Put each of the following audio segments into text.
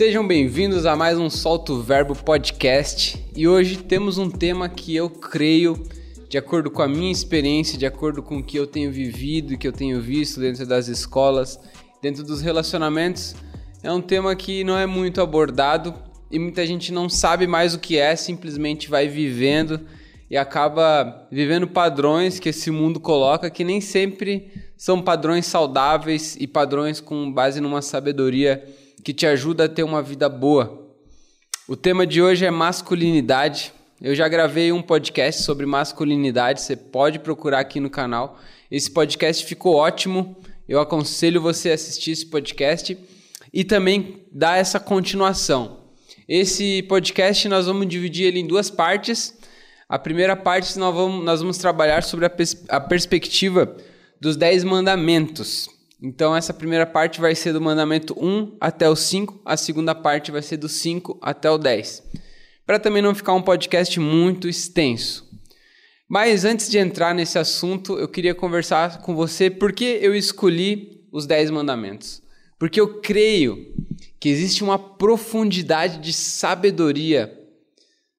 Sejam bem-vindos a mais um Solto Verbo Podcast. E hoje temos um tema que eu creio, de acordo com a minha experiência, de acordo com o que eu tenho vivido que eu tenho visto dentro das escolas, dentro dos relacionamentos, é um tema que não é muito abordado e muita gente não sabe mais o que é, simplesmente vai vivendo e acaba vivendo padrões que esse mundo coloca que nem sempre são padrões saudáveis e padrões com base numa sabedoria que te ajuda a ter uma vida boa. O tema de hoje é masculinidade. Eu já gravei um podcast sobre masculinidade, você pode procurar aqui no canal. Esse podcast ficou ótimo. Eu aconselho você a assistir esse podcast e também dar essa continuação. Esse podcast nós vamos dividir ele em duas partes. A primeira parte nós vamos, nós vamos trabalhar sobre a, pers a perspectiva dos Dez Mandamentos. Então, essa primeira parte vai ser do mandamento 1 até o 5, a segunda parte vai ser do 5 até o 10. Para também não ficar um podcast muito extenso. Mas antes de entrar nesse assunto, eu queria conversar com você por que eu escolhi os 10 mandamentos. Porque eu creio que existe uma profundidade de sabedoria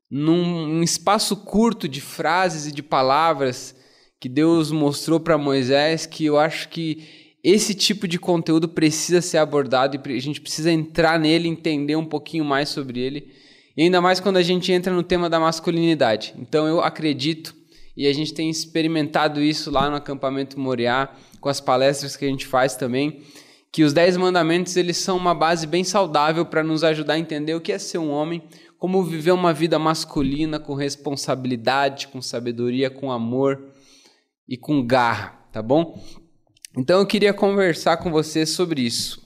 num espaço curto de frases e de palavras que Deus mostrou para Moisés que eu acho que esse tipo de conteúdo precisa ser abordado e a gente precisa entrar nele, entender um pouquinho mais sobre ele. E ainda mais quando a gente entra no tema da masculinidade. Então eu acredito, e a gente tem experimentado isso lá no acampamento Moriá, com as palestras que a gente faz também, que os Dez Mandamentos eles são uma base bem saudável para nos ajudar a entender o que é ser um homem, como viver uma vida masculina com responsabilidade, com sabedoria, com amor e com garra, tá bom? Então eu queria conversar com você sobre isso.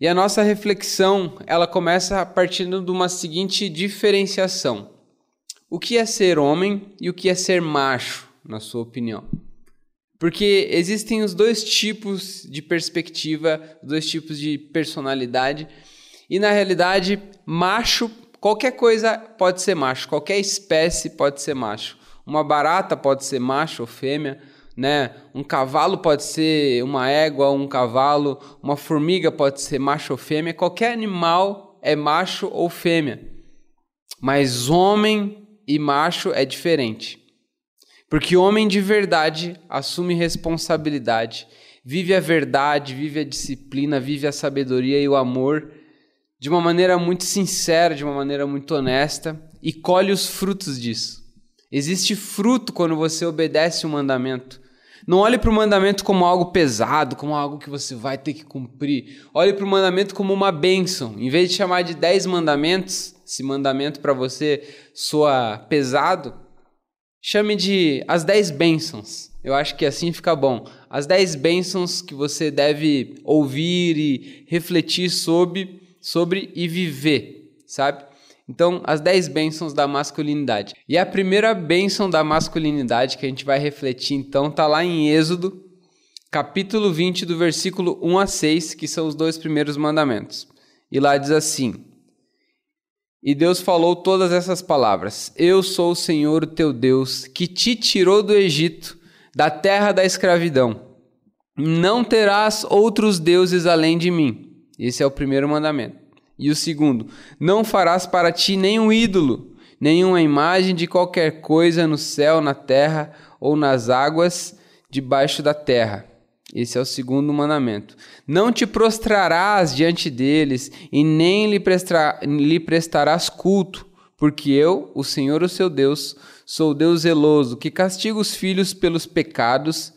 E a nossa reflexão, ela começa partindo de uma seguinte diferenciação. O que é ser homem e o que é ser macho, na sua opinião? Porque existem os dois tipos de perspectiva, dois tipos de personalidade, e na realidade, macho, qualquer coisa pode ser macho, qualquer espécie pode ser macho. Uma barata pode ser macho ou fêmea, né? Um cavalo pode ser uma égua, um cavalo, uma formiga pode ser macho ou fêmea, qualquer animal é macho ou fêmea. Mas homem e macho é diferente. Porque homem de verdade assume responsabilidade, vive a verdade, vive a disciplina, vive a sabedoria e o amor de uma maneira muito sincera, de uma maneira muito honesta e colhe os frutos disso. Existe fruto quando você obedece o mandamento. Não olhe para o mandamento como algo pesado, como algo que você vai ter que cumprir. Olhe para o mandamento como uma bênção. Em vez de chamar de dez mandamentos, esse mandamento para você soa pesado, chame de as dez bênçãos. Eu acho que assim fica bom. As dez bênçãos que você deve ouvir e refletir sobre, sobre e viver, sabe? Então, as 10 bênçãos da masculinidade. E a primeira bênção da masculinidade que a gente vai refletir, então, está lá em Êxodo, capítulo 20, do versículo 1 a 6, que são os dois primeiros mandamentos. E lá diz assim: E Deus falou todas essas palavras: Eu sou o Senhor, o teu Deus, que te tirou do Egito, da terra da escravidão. Não terás outros deuses além de mim. Esse é o primeiro mandamento. E o segundo: Não farás para ti nenhum ídolo, nenhuma imagem de qualquer coisa no céu, na terra ou nas águas debaixo da terra. Esse é o segundo mandamento. Não te prostrarás diante deles e nem lhe, prestar, lhe prestarás culto, porque eu, o Senhor, o seu Deus, sou Deus zeloso, que castiga os filhos pelos pecados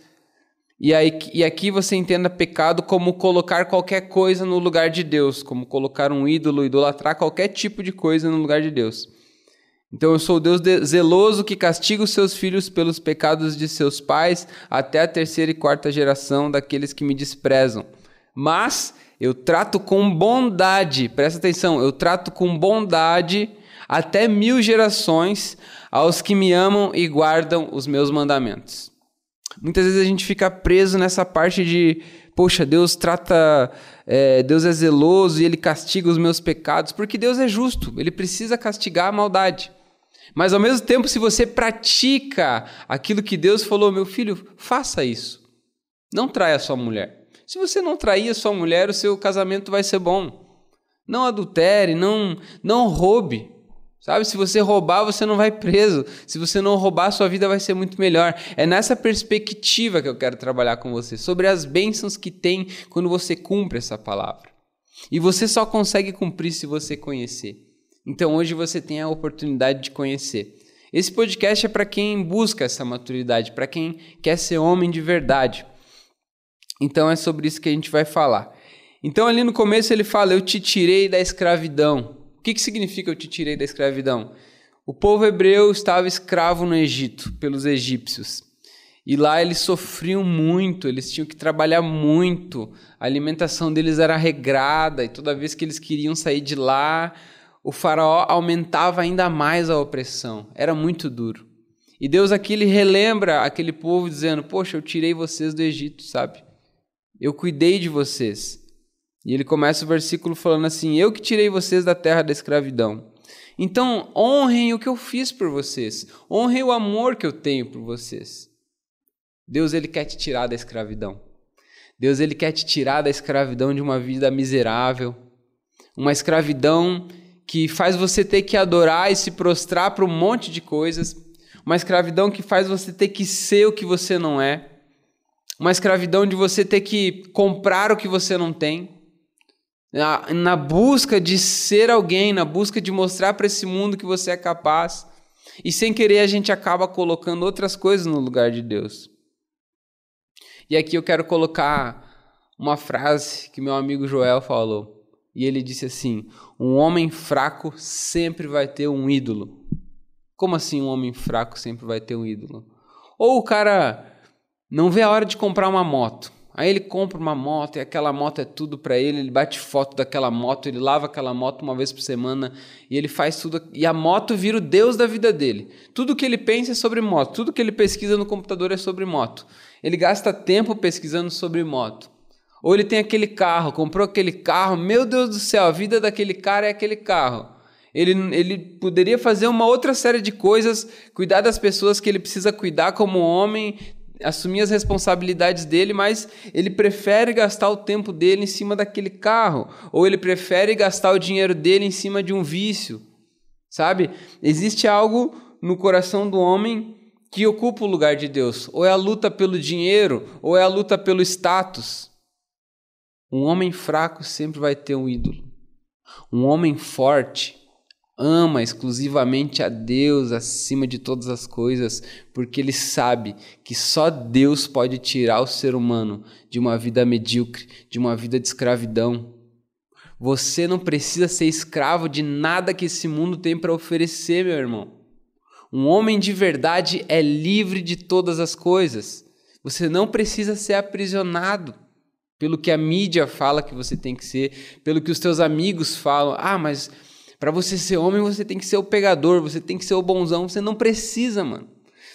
e, aí, e aqui você entenda pecado como colocar qualquer coisa no lugar de Deus, como colocar um ídolo, idolatrar qualquer tipo de coisa no lugar de Deus. Então eu sou Deus zeloso que castiga os seus filhos pelos pecados de seus pais até a terceira e quarta geração daqueles que me desprezam. Mas eu trato com bondade, presta atenção, eu trato com bondade até mil gerações aos que me amam e guardam os meus mandamentos. Muitas vezes a gente fica preso nessa parte de, poxa, Deus trata, é, Deus é zeloso e ele castiga os meus pecados, porque Deus é justo, ele precisa castigar a maldade. Mas ao mesmo tempo, se você pratica aquilo que Deus falou, meu filho, faça isso. Não traia sua mulher. Se você não trair a sua mulher, o seu casamento vai ser bom. Não adultere, não, não roube. Sabe, se você roubar, você não vai preso. Se você não roubar, sua vida vai ser muito melhor. É nessa perspectiva que eu quero trabalhar com você, sobre as bênçãos que tem quando você cumpre essa palavra. E você só consegue cumprir se você conhecer. Então hoje você tem a oportunidade de conhecer. Esse podcast é para quem busca essa maturidade, para quem quer ser homem de verdade. Então é sobre isso que a gente vai falar. Então ali no começo ele fala: Eu te tirei da escravidão que, que significa eu te tirei da escravidão? O povo hebreu estava escravo no Egito, pelos egípcios. E lá eles sofriam muito, eles tinham que trabalhar muito, a alimentação deles era regrada, e toda vez que eles queriam sair de lá, o faraó aumentava ainda mais a opressão. Era muito duro. E Deus aqui ele relembra aquele povo dizendo: Poxa, eu tirei vocês do Egito, sabe? Eu cuidei de vocês. E ele começa o versículo falando assim: Eu que tirei vocês da terra da escravidão. Então, honrem o que eu fiz por vocês. Honrem o amor que eu tenho por vocês. Deus ele quer te tirar da escravidão. Deus ele quer te tirar da escravidão de uma vida miserável, uma escravidão que faz você ter que adorar e se prostrar para um monte de coisas, uma escravidão que faz você ter que ser o que você não é, uma escravidão de você ter que comprar o que você não tem na, na busca de ser alguém, na busca de mostrar para esse mundo que você é capaz. E sem querer a gente acaba colocando outras coisas no lugar de Deus. E aqui eu quero colocar uma frase que meu amigo Joel falou. E ele disse assim: Um homem fraco sempre vai ter um ídolo. Como assim um homem fraco sempre vai ter um ídolo? Ou o cara não vê a hora de comprar uma moto. Aí ele compra uma moto e aquela moto é tudo para ele, ele bate foto daquela moto, ele lava aquela moto uma vez por semana e ele faz tudo. E a moto vira o Deus da vida dele. Tudo que ele pensa é sobre moto, tudo que ele pesquisa no computador é sobre moto. Ele gasta tempo pesquisando sobre moto. Ou ele tem aquele carro, comprou aquele carro, meu Deus do céu, a vida daquele cara é aquele carro. Ele, ele poderia fazer uma outra série de coisas, cuidar das pessoas que ele precisa cuidar como homem, assumir as responsabilidades dele, mas ele prefere gastar o tempo dele em cima daquele carro, ou ele prefere gastar o dinheiro dele em cima de um vício. Sabe? Existe algo no coração do homem que ocupa o lugar de Deus, ou é a luta pelo dinheiro, ou é a luta pelo status. Um homem fraco sempre vai ter um ídolo. Um homem forte ama exclusivamente a Deus acima de todas as coisas, porque ele sabe que só Deus pode tirar o ser humano de uma vida medíocre, de uma vida de escravidão. Você não precisa ser escravo de nada que esse mundo tem para oferecer, meu irmão. Um homem de verdade é livre de todas as coisas. Você não precisa ser aprisionado pelo que a mídia fala que você tem que ser, pelo que os teus amigos falam. Ah, mas para você ser homem, você tem que ser o pegador, você tem que ser o bonzão. Você não precisa, mano.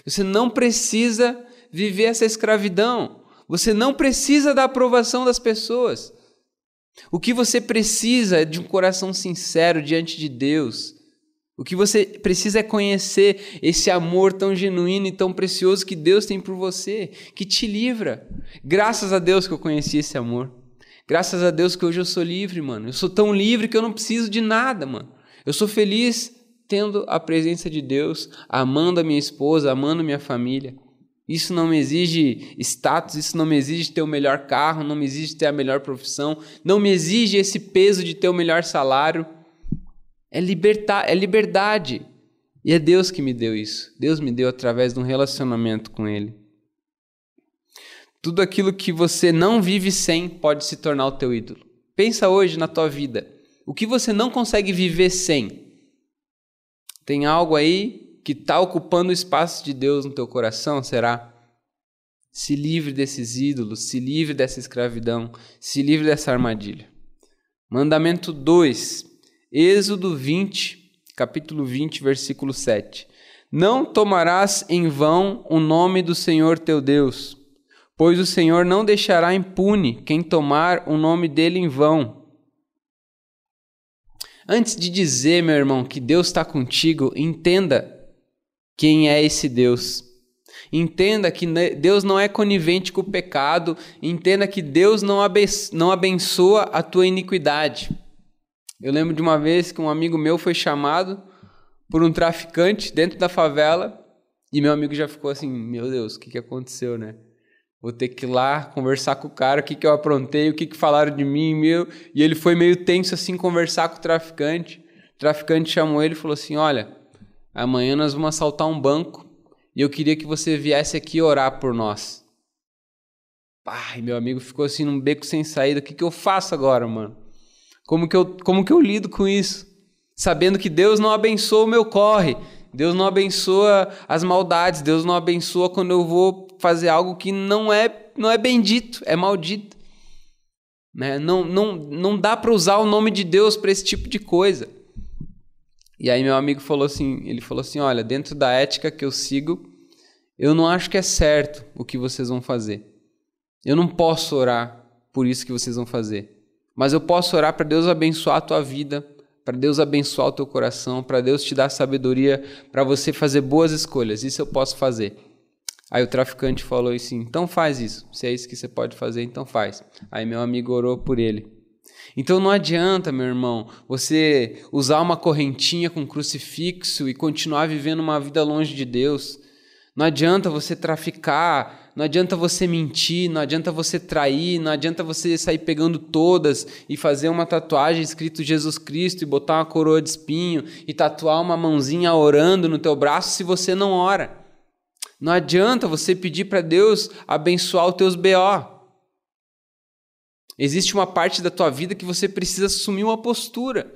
Você não precisa viver essa escravidão. Você não precisa da aprovação das pessoas. O que você precisa é de um coração sincero diante de Deus. O que você precisa é conhecer esse amor tão genuíno e tão precioso que Deus tem por você, que te livra. Graças a Deus que eu conheci esse amor. Graças a Deus que hoje eu sou livre, mano. Eu sou tão livre que eu não preciso de nada, mano. Eu sou feliz tendo a presença de Deus, amando a minha esposa, amando minha família. Isso não me exige status, isso não me exige ter o melhor carro, não me exige ter a melhor profissão, não me exige esse peso de ter o melhor salário. É, libertar, é liberdade. E é Deus que me deu isso. Deus me deu através de um relacionamento com Ele. Tudo aquilo que você não vive sem pode se tornar o teu ídolo. Pensa hoje na tua vida. O que você não consegue viver sem? Tem algo aí que está ocupando o espaço de Deus no teu coração? Será? Se livre desses ídolos, se livre dessa escravidão, se livre dessa armadilha. Mandamento 2, Êxodo 20, capítulo 20, versículo 7. Não tomarás em vão o nome do Senhor teu Deus pois o Senhor não deixará impune quem tomar o nome dele em vão. Antes de dizer, meu irmão, que Deus está contigo, entenda quem é esse Deus. Entenda que Deus não é conivente com o pecado. Entenda que Deus não abençoa a tua iniquidade. Eu lembro de uma vez que um amigo meu foi chamado por um traficante dentro da favela e meu amigo já ficou assim: Meu Deus, o que, que aconteceu, né? Vou ter que ir lá conversar com o cara, o que, que eu aprontei, o que, que falaram de mim, meu. E ele foi meio tenso assim, conversar com o traficante. O traficante chamou ele e falou assim: Olha, amanhã nós vamos assaltar um banco e eu queria que você viesse aqui orar por nós. Pai, meu amigo ficou assim num beco sem saída. O que, que eu faço agora, mano? Como que, eu, como que eu lido com isso? Sabendo que Deus não abençoa o meu corre, Deus não abençoa as maldades, Deus não abençoa quando eu vou fazer algo que não é, não é bendito, é maldito. Né? Não, não, não dá para usar o nome de Deus para esse tipo de coisa. E aí meu amigo falou assim, ele falou assim, olha, dentro da ética que eu sigo, eu não acho que é certo o que vocês vão fazer. Eu não posso orar por isso que vocês vão fazer. Mas eu posso orar para Deus abençoar a tua vida, para Deus abençoar o teu coração, para Deus te dar sabedoria para você fazer boas escolhas. Isso eu posso fazer. Aí o traficante falou assim: então faz isso. Se é isso que você pode fazer, então faz. Aí meu amigo orou por ele. Então não adianta, meu irmão, você usar uma correntinha com crucifixo e continuar vivendo uma vida longe de Deus. Não adianta você traficar não adianta você mentir, não adianta você trair, não adianta você sair pegando todas e fazer uma tatuagem escrito Jesus Cristo e botar uma coroa de espinho e tatuar uma mãozinha orando no teu braço se você não ora. Não adianta você pedir para Deus abençoar os teus BO. Existe uma parte da tua vida que você precisa assumir uma postura.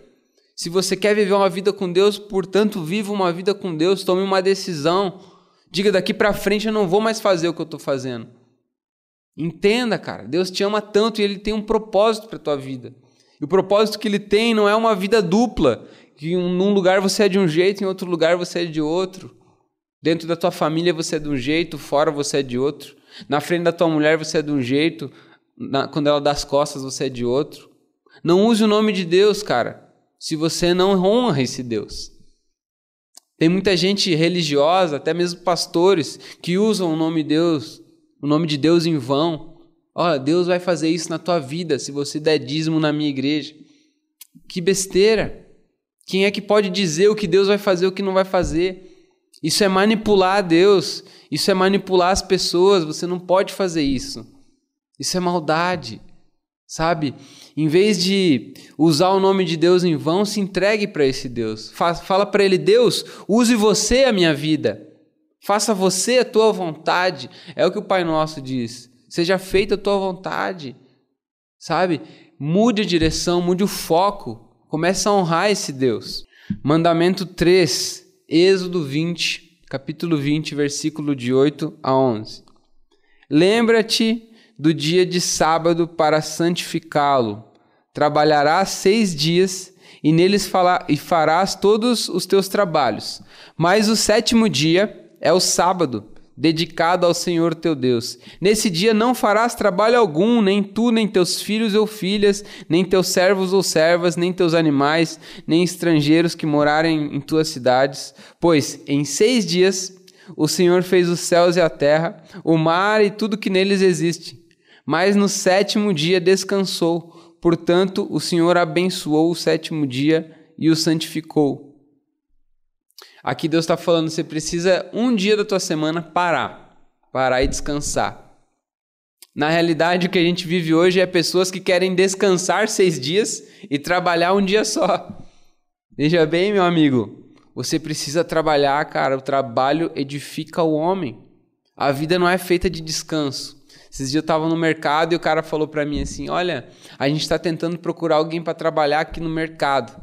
Se você quer viver uma vida com Deus, portanto, viva uma vida com Deus, tome uma decisão. Diga daqui para frente eu não vou mais fazer o que eu estou fazendo. Entenda, cara, Deus te ama tanto e Ele tem um propósito para tua vida. E o propósito que Ele tem não é uma vida dupla, que em um lugar você é de um jeito, em outro lugar você é de outro. Dentro da tua família você é de um jeito, fora você é de outro. Na frente da tua mulher você é de um jeito, na, quando ela dá as costas você é de outro. Não use o nome de Deus, cara, se você não honra esse Deus. Tem muita gente religiosa, até mesmo pastores, que usam o nome de Deus, o nome de Deus em vão. Olha, Deus vai fazer isso na tua vida se você der dízimo na minha igreja. Que besteira! Quem é que pode dizer o que Deus vai fazer e o que não vai fazer? Isso é manipular Deus, isso é manipular as pessoas, você não pode fazer isso. Isso é maldade, sabe? Em vez de usar o nome de Deus em vão, se entregue para esse Deus. Fala para ele: Deus, use você a minha vida. Faça você a tua vontade. É o que o Pai Nosso diz. Seja feita a tua vontade. Sabe? Mude a direção, mude o foco. Comece a honrar esse Deus. Mandamento 3, Êxodo 20, capítulo 20, versículo de 8 a 11. Lembra-te do dia de sábado para santificá-lo. Trabalharás seis dias e neles e farás todos os teus trabalhos. Mas o sétimo dia é o sábado, dedicado ao Senhor teu Deus. Nesse dia não farás trabalho algum, nem tu, nem teus filhos ou filhas, nem teus servos ou servas, nem teus animais, nem estrangeiros que morarem em tuas cidades, pois em seis dias o Senhor fez os céus e a terra, o mar e tudo que neles existe mas no sétimo dia descansou. Portanto, o Senhor abençoou o sétimo dia e o santificou. Aqui Deus está falando, você precisa um dia da tua semana parar, parar e descansar. Na realidade, o que a gente vive hoje é pessoas que querem descansar seis dias e trabalhar um dia só. Veja bem, meu amigo, você precisa trabalhar, cara. O trabalho edifica o homem. A vida não é feita de descanso. Esses dias eu estava no mercado e o cara falou para mim assim: Olha, a gente está tentando procurar alguém para trabalhar aqui no mercado.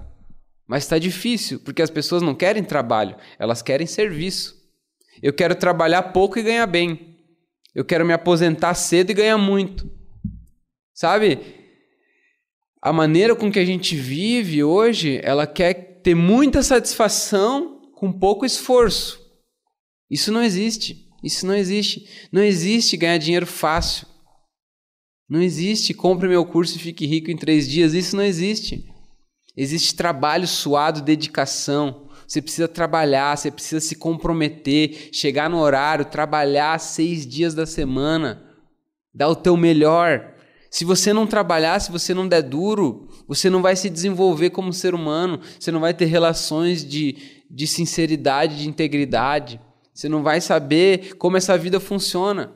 Mas está difícil, porque as pessoas não querem trabalho, elas querem serviço. Eu quero trabalhar pouco e ganhar bem. Eu quero me aposentar cedo e ganhar muito. Sabe? A maneira com que a gente vive hoje, ela quer ter muita satisfação com pouco esforço. Isso não existe. Isso não existe. Não existe ganhar dinheiro fácil. Não existe compre meu curso e fique rico em três dias. Isso não existe. Existe trabalho suado, dedicação. Você precisa trabalhar, você precisa se comprometer, chegar no horário, trabalhar seis dias da semana, dar o teu melhor. Se você não trabalhar, se você não der duro, você não vai se desenvolver como ser humano, você não vai ter relações de, de sinceridade, de integridade, você não vai saber como essa vida funciona.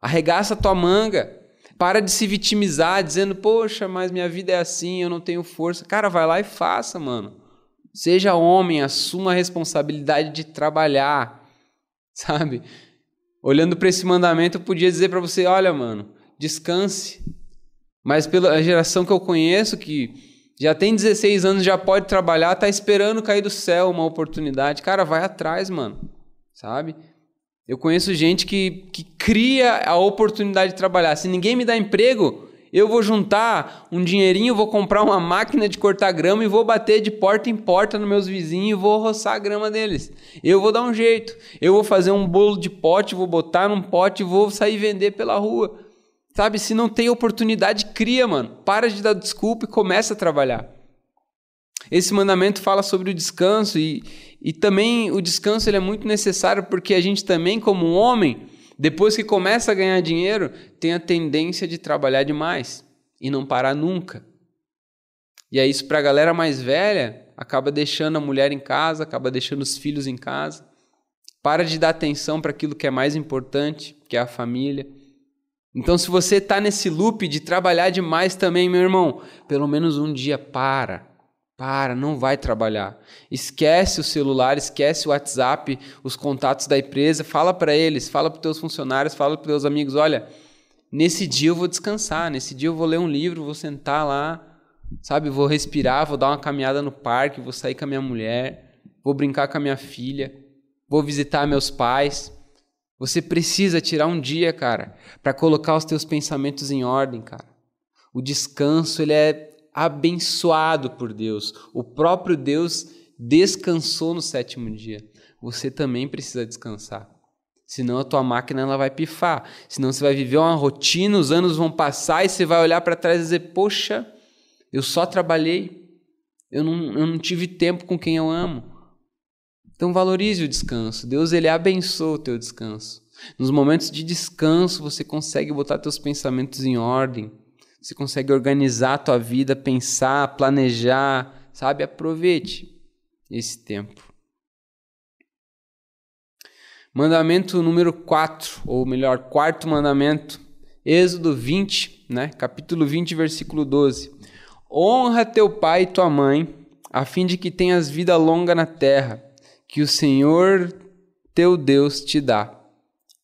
Arregaça tua manga, para de se vitimizar, dizendo, poxa, mas minha vida é assim, eu não tenho força. Cara, vai lá e faça, mano. Seja homem, assuma a responsabilidade de trabalhar, sabe? Olhando para esse mandamento, eu podia dizer para você: olha, mano, descanse. Mas pela geração que eu conheço, que já tem 16 anos, já pode trabalhar, tá esperando cair do céu uma oportunidade. Cara, vai atrás, mano. Sabe? Eu conheço gente que, que cria a oportunidade de trabalhar. Se ninguém me dá emprego, eu vou juntar um dinheirinho, vou comprar uma máquina de cortar grama e vou bater de porta em porta nos meus vizinhos e vou roçar a grama deles. Eu vou dar um jeito. Eu vou fazer um bolo de pote, vou botar num pote e vou sair vender pela rua. Sabe, se não tem oportunidade, cria, mano. Para de dar desculpa e começa a trabalhar. Esse mandamento fala sobre o descanso e, e também o descanso ele é muito necessário porque a gente também, como homem, depois que começa a ganhar dinheiro, tem a tendência de trabalhar demais e não parar nunca. E aí isso para a galera mais velha acaba deixando a mulher em casa, acaba deixando os filhos em casa, para de dar atenção para aquilo que é mais importante, que é a família. Então, se você está nesse loop de trabalhar demais também, meu irmão, pelo menos um dia para. Para, não vai trabalhar. Esquece o celular, esquece o WhatsApp, os contatos da empresa, fala para eles, fala para os teus funcionários, fala para os teus amigos, olha, nesse dia eu vou descansar, nesse dia eu vou ler um livro, vou sentar lá, sabe, vou respirar, vou dar uma caminhada no parque, vou sair com a minha mulher, vou brincar com a minha filha, vou visitar meus pais. Você precisa tirar um dia, cara, para colocar os teus pensamentos em ordem, cara. O descanso, ele é abençoado por Deus. O próprio Deus descansou no sétimo dia. Você também precisa descansar. Senão a tua máquina ela vai pifar. Senão você vai viver uma rotina, os anos vão passar e você vai olhar para trás e dizer: Poxa, eu só trabalhei, eu não, eu não tive tempo com quem eu amo. Então valorize o descanso. Deus ele abençoa o teu descanso. Nos momentos de descanso você consegue botar teus pensamentos em ordem. Você consegue organizar a tua vida, pensar, planejar, sabe? Aproveite esse tempo. Mandamento número 4, ou melhor, quarto mandamento, Êxodo 20, né? Capítulo 20, versículo 12. Honra teu pai e tua mãe, a fim de que tenhas vida longa na terra que o Senhor teu Deus te dá.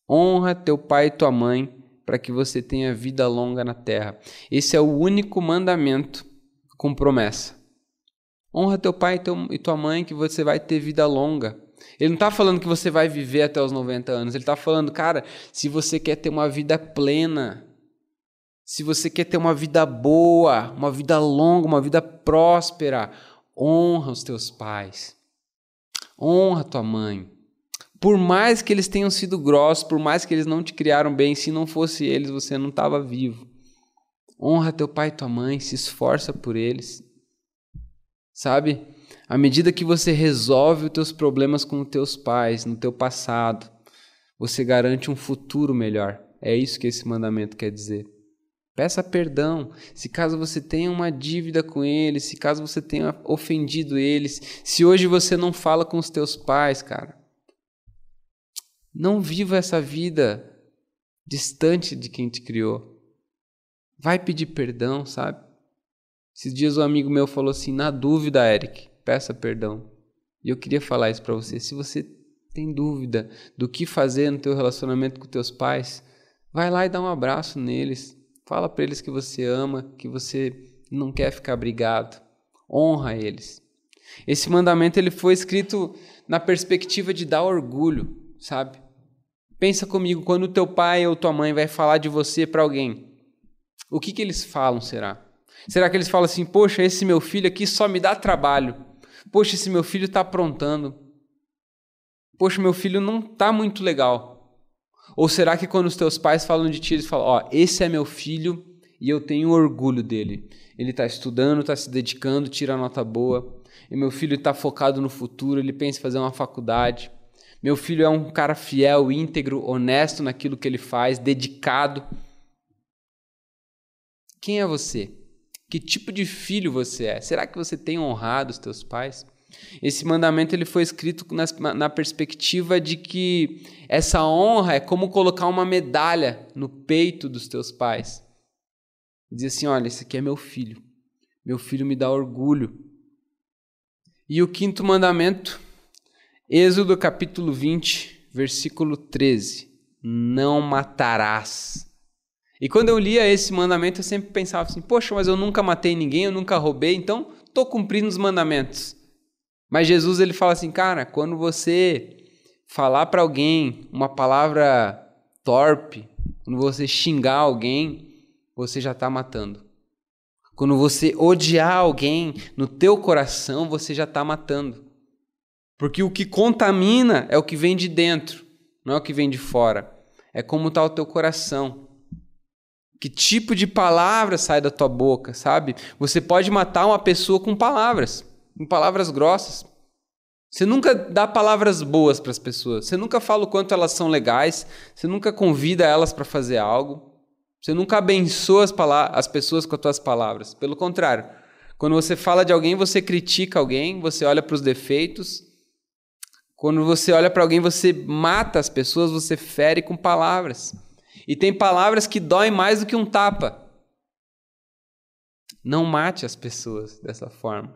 Honra teu pai e tua mãe, para que você tenha vida longa na terra. Esse é o único mandamento com promessa. Honra teu pai e tua mãe, que você vai ter vida longa. Ele não está falando que você vai viver até os 90 anos. Ele está falando, cara, se você quer ter uma vida plena, se você quer ter uma vida boa, uma vida longa, uma vida próspera, honra os teus pais. Honra tua mãe. Por mais que eles tenham sido grossos, por mais que eles não te criaram bem, se não fosse eles, você não estava vivo. Honra teu pai e tua mãe, se esforça por eles. Sabe? À medida que você resolve os teus problemas com os teus pais, no teu passado, você garante um futuro melhor. É isso que esse mandamento quer dizer. Peça perdão. Se caso você tenha uma dívida com eles, se caso você tenha ofendido eles, se hoje você não fala com os teus pais, cara, não viva essa vida distante de quem te criou. Vai pedir perdão, sabe? Esses dias um amigo meu falou assim: na dúvida, Eric, peça perdão. E eu queria falar isso para você. Se você tem dúvida do que fazer no teu relacionamento com teus pais, vai lá e dá um abraço neles Fala para eles que você ama, que você não quer ficar brigado. Honra eles. Esse mandamento ele foi escrito na perspectiva de dar orgulho, sabe? Pensa comigo, quando teu pai ou tua mãe vai falar de você para alguém, o que, que eles falam, será? Será que eles falam assim, poxa, esse meu filho aqui só me dá trabalho. Poxa, esse meu filho está aprontando. Poxa, meu filho não está muito legal. Ou será que quando os teus pais falam de ti, eles falam: Ó, oh, esse é meu filho e eu tenho orgulho dele. Ele está estudando, está se dedicando, tira nota boa. E meu filho está focado no futuro, ele pensa em fazer uma faculdade. Meu filho é um cara fiel, íntegro, honesto naquilo que ele faz, dedicado. Quem é você? Que tipo de filho você é? Será que você tem honrado os teus pais? Esse mandamento ele foi escrito na, na perspectiva de que essa honra é como colocar uma medalha no peito dos teus pais. Diz assim: olha, esse aqui é meu filho. Meu filho me dá orgulho. E o quinto mandamento, Êxodo capítulo 20, versículo 13: Não matarás. E quando eu lia esse mandamento, eu sempre pensava assim: poxa, mas eu nunca matei ninguém, eu nunca roubei, então estou cumprindo os mandamentos. Mas Jesus ele fala assim, cara, quando você falar para alguém uma palavra torpe, quando você xingar alguém, você já está matando. Quando você odiar alguém no teu coração, você já está matando. Porque o que contamina é o que vem de dentro, não é o que vem de fora. É como está o teu coração. Que tipo de palavra sai da tua boca, sabe? Você pode matar uma pessoa com palavras, com palavras grossas. Você nunca dá palavras boas para as pessoas. Você nunca fala o quanto elas são legais. Você nunca convida elas para fazer algo. Você nunca abençoa as, as pessoas com as tuas palavras. Pelo contrário, quando você fala de alguém, você critica alguém, você olha para os defeitos. Quando você olha para alguém, você mata as pessoas, você fere com palavras. E tem palavras que doem mais do que um tapa. Não mate as pessoas dessa forma.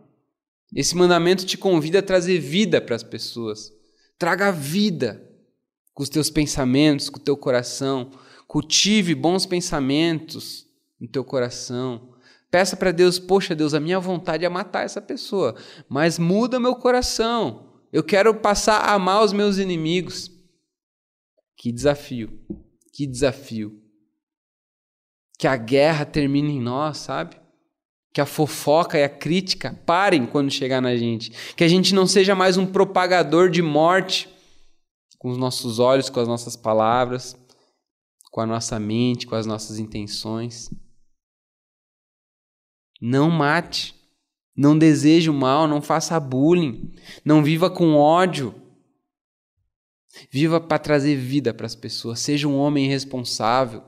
Esse mandamento te convida a trazer vida para as pessoas. Traga vida com os teus pensamentos, com o teu coração. Cultive bons pensamentos no teu coração. Peça para Deus, poxa Deus, a minha vontade é matar essa pessoa, mas muda meu coração. Eu quero passar a amar os meus inimigos. Que desafio, que desafio. Que a guerra termine em nós, sabe? Que a fofoca e a crítica parem quando chegar na gente. Que a gente não seja mais um propagador de morte com os nossos olhos, com as nossas palavras, com a nossa mente, com as nossas intenções. Não mate, não deseje o mal, não faça bullying, não viva com ódio. Viva para trazer vida para as pessoas, seja um homem responsável.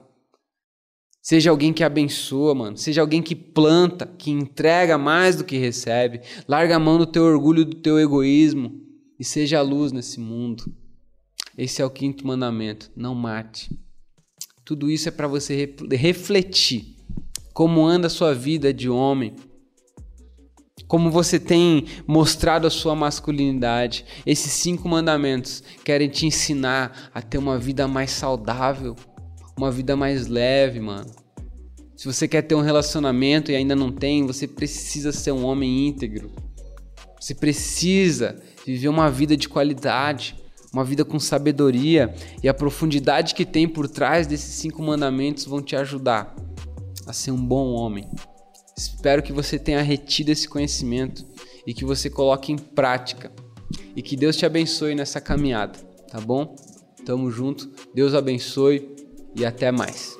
Seja alguém que abençoa, mano. Seja alguém que planta, que entrega mais do que recebe. Larga a mão do teu orgulho, do teu egoísmo e seja a luz nesse mundo. Esse é o quinto mandamento: não mate. Tudo isso é para você refletir como anda a sua vida de homem, como você tem mostrado a sua masculinidade. Esses cinco mandamentos querem te ensinar a ter uma vida mais saudável, uma vida mais leve, mano. Se você quer ter um relacionamento e ainda não tem, você precisa ser um homem íntegro. Você precisa viver uma vida de qualidade uma vida com sabedoria e a profundidade que tem por trás desses cinco mandamentos vão te ajudar a ser um bom homem. Espero que você tenha retido esse conhecimento e que você coloque em prática e que Deus te abençoe nessa caminhada, tá bom? Tamo junto, Deus abençoe e até mais.